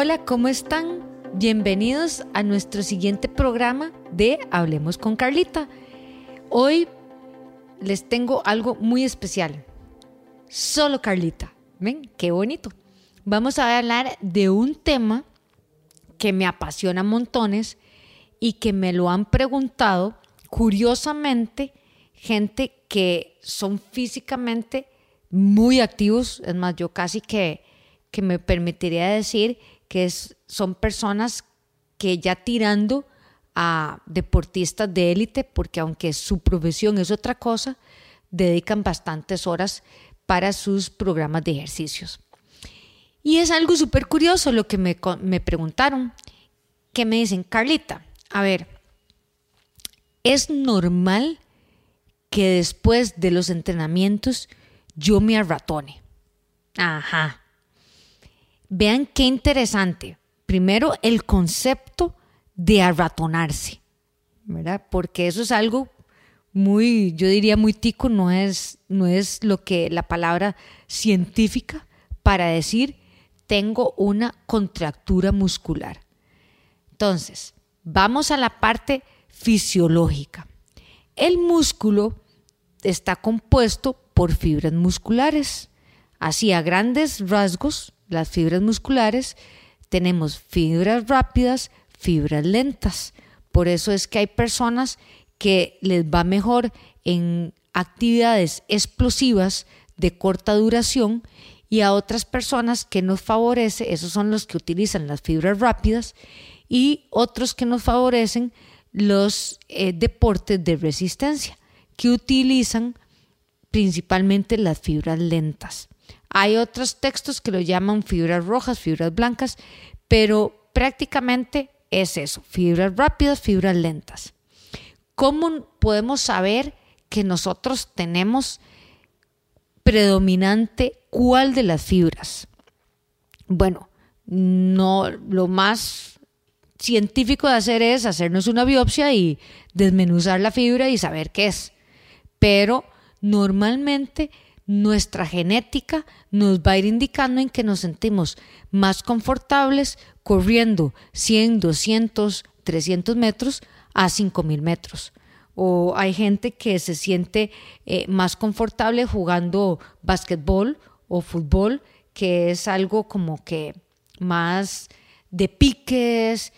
Hola, ¿cómo están? Bienvenidos a nuestro siguiente programa de Hablemos con Carlita. Hoy les tengo algo muy especial. Solo Carlita. ¿Ven? Qué bonito. Vamos a hablar de un tema que me apasiona montones y que me lo han preguntado curiosamente gente que son físicamente muy activos. Es más, yo casi que, que me permitiría decir que son personas que ya tirando a deportistas de élite, porque aunque su profesión es otra cosa, dedican bastantes horas para sus programas de ejercicios. Y es algo súper curioso lo que me, me preguntaron, que me dicen, Carlita, a ver, ¿es normal que después de los entrenamientos yo me arratone? Ajá. Vean qué interesante. Primero, el concepto de arratonarse, ¿verdad? Porque eso es algo muy, yo diría muy tico, no es, no es lo que la palabra científica para decir tengo una contractura muscular. Entonces, vamos a la parte fisiológica. El músculo está compuesto por fibras musculares. Así a grandes rasgos, las fibras musculares, tenemos fibras rápidas, fibras lentas. Por eso es que hay personas que les va mejor en actividades explosivas de corta duración y a otras personas que nos favorece, esos son los que utilizan las fibras rápidas y otros que nos favorecen los eh, deportes de resistencia, que utilizan principalmente las fibras lentas. Hay otros textos que lo llaman fibras rojas, fibras blancas, pero prácticamente es eso, fibras rápidas, fibras lentas. ¿Cómo podemos saber que nosotros tenemos predominante cuál de las fibras? Bueno, no lo más científico de hacer es hacernos una biopsia y desmenuzar la fibra y saber qué es. Pero normalmente nuestra genética nos va a ir indicando en que nos sentimos más confortables corriendo 100, 200, 300 metros a 5000 metros. O hay gente que se siente eh, más confortable jugando básquetbol o fútbol, que es algo como que más de piques.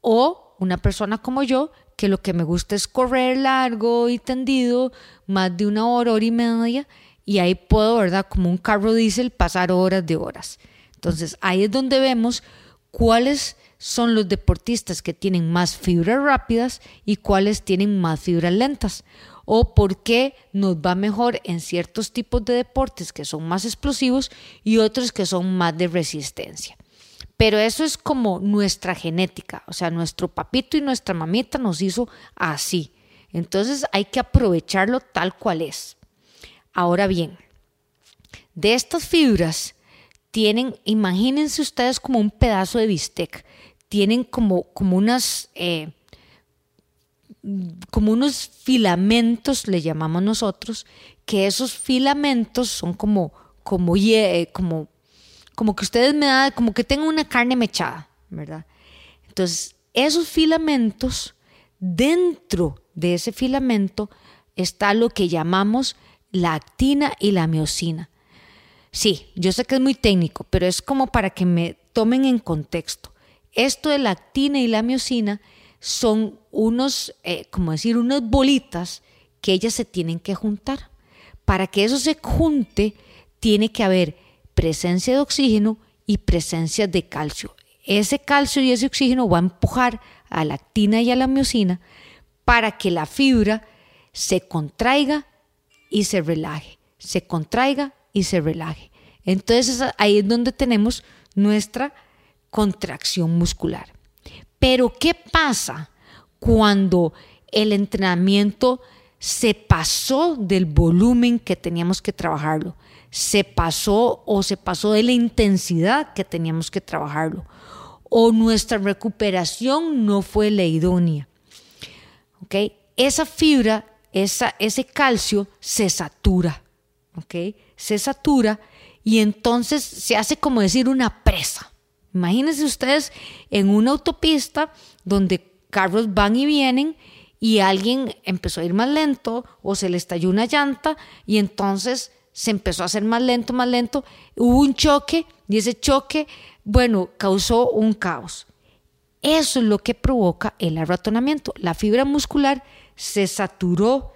O una persona como yo, que lo que me gusta es correr largo y tendido, más de una hora, hora y media y ahí puedo, ¿verdad? Como un carro diésel, pasar horas de horas. Entonces, ahí es donde vemos cuáles son los deportistas que tienen más fibras rápidas y cuáles tienen más fibras lentas. O por qué nos va mejor en ciertos tipos de deportes que son más explosivos y otros que son más de resistencia. Pero eso es como nuestra genética, o sea, nuestro papito y nuestra mamita nos hizo así. Entonces hay que aprovecharlo tal cual es. Ahora bien, de estas fibras tienen, imagínense ustedes como un pedazo de bistec, tienen como, como. Eh, como unos filamentos, le llamamos nosotros, que esos filamentos son como, como, como, como que ustedes me dan, como que tengan una carne mechada, ¿verdad? Entonces, esos filamentos, dentro de ese filamento está lo que llamamos la actina y la miocina. Sí, yo sé que es muy técnico, pero es como para que me tomen en contexto. Esto de la actina y la miocina son unos, eh, como decir, unas bolitas que ellas se tienen que juntar. Para que eso se junte, tiene que haber presencia de oxígeno y presencia de calcio. Ese calcio y ese oxígeno va a empujar a la actina y a la miocina para que la fibra se contraiga y se relaje, se contraiga y se relaje. Entonces ahí es donde tenemos nuestra contracción muscular. Pero ¿qué pasa cuando el entrenamiento se pasó del volumen que teníamos que trabajarlo? Se pasó o se pasó de la intensidad que teníamos que trabajarlo. O nuestra recuperación no fue la idónea. Esa fibra ese calcio se satura, ¿ok? Se satura y entonces se hace como decir una presa, Imagínense ustedes en una autopista donde carros van y vienen y alguien empezó a ir más lento o se le estalló una llanta y entonces se empezó a hacer más lento, más lento, hubo un choque y ese choque, bueno, causó un caos. Eso es lo que provoca el arratonamiento. La fibra muscular se saturó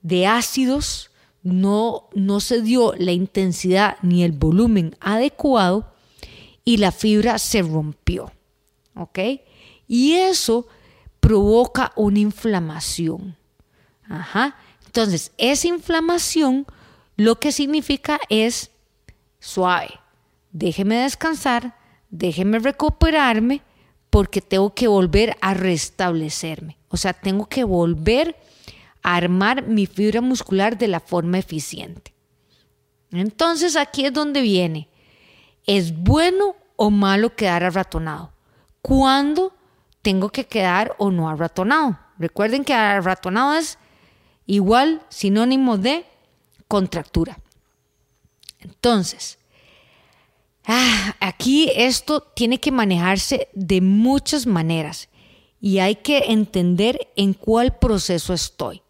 de ácidos, no, no se dio la intensidad ni el volumen adecuado y la fibra se rompió. ¿Ok? Y eso provoca una inflamación. Ajá. Entonces, esa inflamación lo que significa es suave. Déjeme descansar, déjeme recuperarme porque tengo que volver a restablecerme. O sea, tengo que volver a armar mi fibra muscular de la forma eficiente. Entonces aquí es donde viene. ¿Es bueno o malo quedar arratonado? ¿Cuándo tengo que quedar o no arratonado? Recuerden que arratonado es igual sinónimo de contractura. Entonces, Ah, aquí esto tiene que manejarse de muchas maneras y hay que entender en cuál proceso estoy.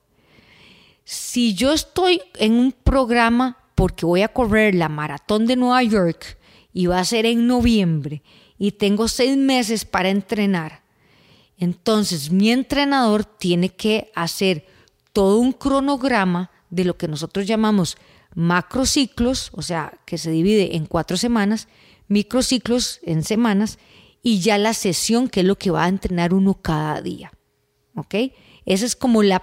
Si yo estoy en un programa porque voy a correr la maratón de Nueva York y va a ser en noviembre y tengo seis meses para entrenar, entonces mi entrenador tiene que hacer todo un cronograma de lo que nosotros llamamos macrociclos, o sea, que se divide en cuatro semanas, microciclos en semanas y ya la sesión, que es lo que va a entrenar uno cada día. ¿Ok? Esa es como la,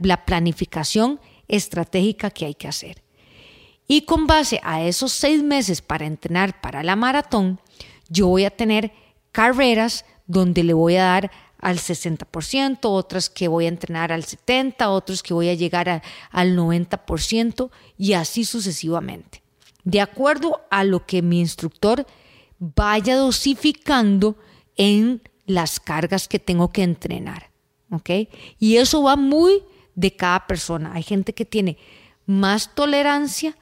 la planificación estratégica que hay que hacer. Y con base a esos seis meses para entrenar para la maratón, yo voy a tener carreras donde le voy a dar al 60%, otras que voy a entrenar al 70%, otros que voy a llegar al 90% y así sucesivamente. De acuerdo a lo que mi instructor vaya dosificando en las cargas que tengo que entrenar. ¿Ok? Y eso va muy de cada persona. Hay gente que tiene más tolerancia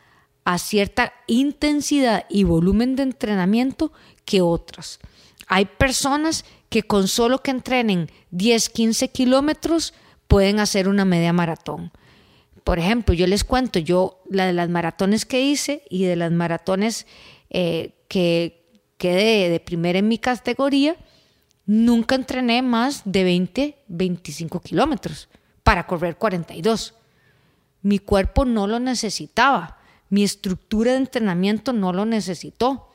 a cierta intensidad y volumen de entrenamiento que otras. Hay personas que con solo que entrenen 10, 15 kilómetros pueden hacer una media maratón. Por ejemplo, yo les cuento, yo la de las maratones que hice y de las maratones eh, que quedé de primera en mi categoría, nunca entrené más de 20, 25 kilómetros para correr 42. Mi cuerpo no lo necesitaba, mi estructura de entrenamiento no lo necesitó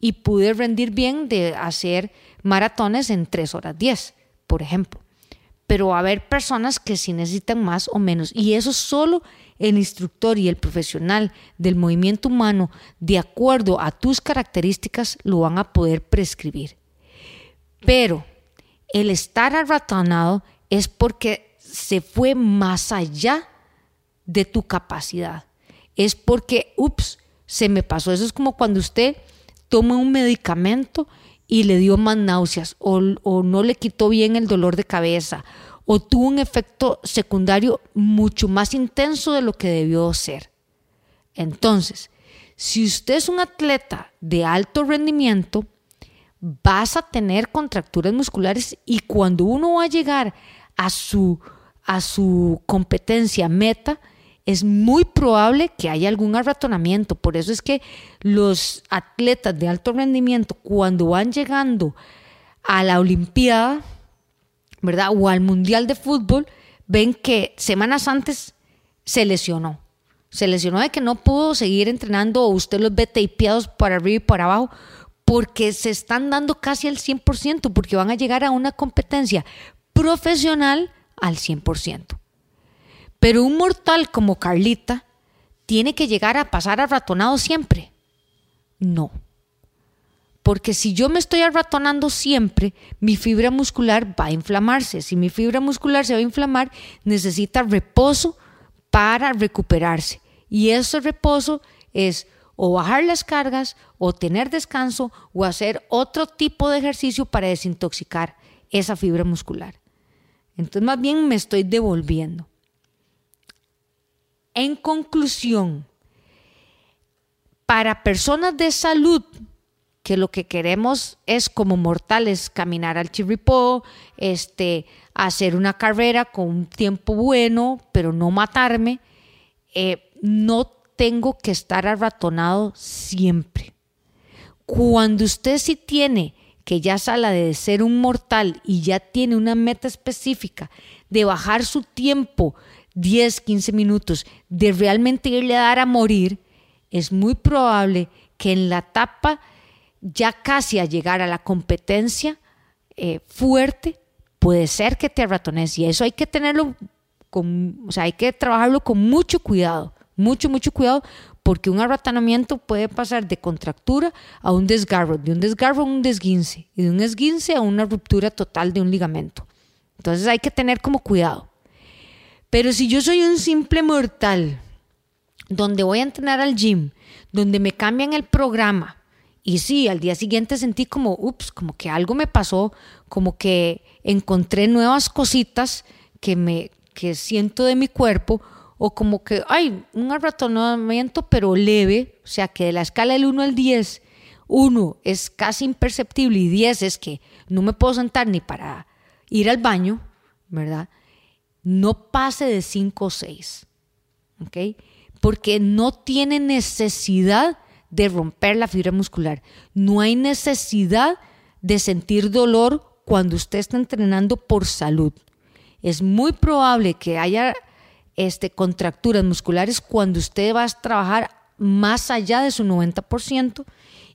y pude rendir bien de hacer maratones en 3 horas 10, por ejemplo. Pero va a haber personas que sí necesitan más o menos. Y eso solo el instructor y el profesional del movimiento humano, de acuerdo a tus características, lo van a poder prescribir. Pero el estar arratonado es porque se fue más allá de tu capacidad. Es porque, ups, se me pasó. Eso es como cuando usted toma un medicamento y le dio más náuseas o, no le quitó bien el dolor de cabeza o tuvo un efecto secundario mucho más intenso de lo que debió ser. Entonces, si usted es un atleta de alto rendimiento, vas a tener contracturas musculares y cuando uno va a llegar a su, a su competencia meta, es muy probable que haya algún arratonamiento. Por eso es que los atletas de alto rendimiento, cuando van llegando a la Olimpiada, ¿verdad? O al Mundial de Fútbol, ven que semanas antes se lesionó. Se lesionó de que no pudo seguir entrenando o usted los ve tapeados para arriba y para abajo porque se están dando casi al 100%, porque van a llegar a una competencia profesional al 100%. Pero un mortal como Carlita tiene que llegar a pasar arratonado siempre. No. Porque si yo me estoy arratonando siempre, mi fibra muscular va a inflamarse. Si mi fibra muscular se va a inflamar, necesita reposo para recuperarse. Y ese reposo es o bajar las cargas, o tener descanso, o hacer otro tipo de ejercicio para desintoxicar esa fibra muscular. Entonces más bien me estoy devolviendo. En conclusión, para personas de salud que lo que queremos es como mortales caminar al chirripó, este, hacer una carrera con un tiempo bueno, pero no matarme, eh, no tengo que estar arratonado siempre. Cuando usted sí tiene que ya sala de ser un mortal y ya tiene una meta específica de bajar su tiempo 10, 15 minutos, de realmente irle a dar a morir, es muy probable que en la etapa ya casi a llegar a la competencia eh, fuerte, puede ser que te ratones y eso hay que tenerlo con, o sea, hay que trabajarlo con mucho cuidado, mucho, mucho cuidado, porque un arratonamiento puede pasar de contractura a un desgarro, de un desgarro a un desguince, y de un esguince a una ruptura total de un ligamento. Entonces hay que tener como cuidado. Pero si yo soy un simple mortal, donde voy a entrenar al gym, donde me cambian el programa, y sí, al día siguiente sentí como, ups, como que algo me pasó, como que encontré nuevas cositas que me que siento de mi cuerpo o como que hay un arratonamiento pero leve, o sea que de la escala del 1 al 10, 1 es casi imperceptible y 10 es que no me puedo sentar ni para ir al baño, ¿verdad? No pase de 5 o 6, ¿ok? Porque no tiene necesidad de romper la fibra muscular. No hay necesidad de sentir dolor cuando usted está entrenando por salud. Es muy probable que haya este, contracturas musculares cuando usted va a trabajar más allá de su 90%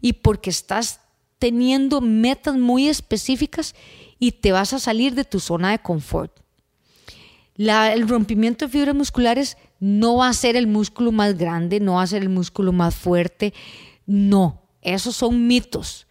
y porque estás teniendo metas muy específicas y te vas a salir de tu zona de confort. El rompimiento de fibras musculares no va a ser el músculo más grande, no va a ser el músculo más fuerte, no, esos son mitos,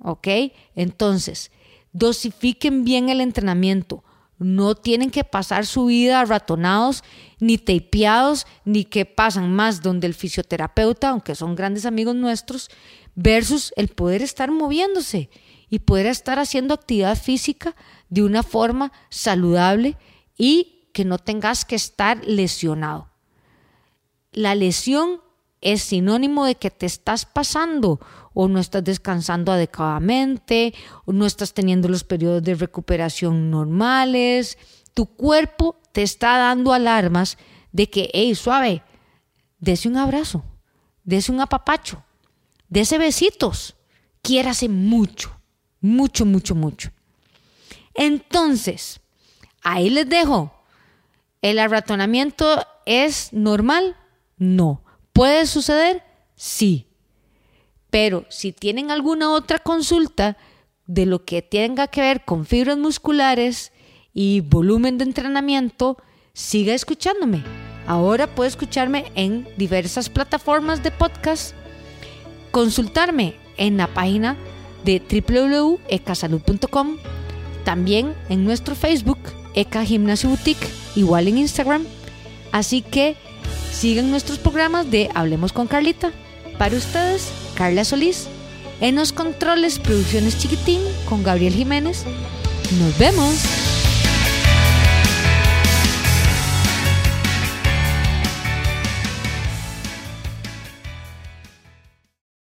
¿ok? Entonces, dosifiquen bien el entrenamiento, no tienen que pasar su vida ratonados, ni tapeados, ni que pasan más donde el fisioterapeuta, aunque son grandes amigos nuestros, versus el poder estar moviéndose y poder estar haciendo actividad física de una forma saludable y que no tengas que estar lesionado la lesión es sinónimo de que te estás pasando o no estás descansando adecuadamente o no estás teniendo los periodos de recuperación normales. Tu cuerpo te está dando alarmas de que, hey, suave, dese un abrazo, dese un apapacho, dese besitos, quiérase mucho, mucho, mucho, mucho. Entonces, ahí les dejo. El arratonamiento es normal, no. ¿Puede suceder? Sí. Pero si tienen alguna otra consulta de lo que tenga que ver con fibras musculares y volumen de entrenamiento, siga escuchándome. Ahora puede escucharme en diversas plataformas de podcast, consultarme en la página de www.ecasalud.com, también en nuestro Facebook, Eca Gimnasio Boutique, igual en Instagram. Así que Sigan nuestros programas de Hablemos con Carlita. Para ustedes, Carla Solís. En los controles, Producciones Chiquitín con Gabriel Jiménez. Nos vemos.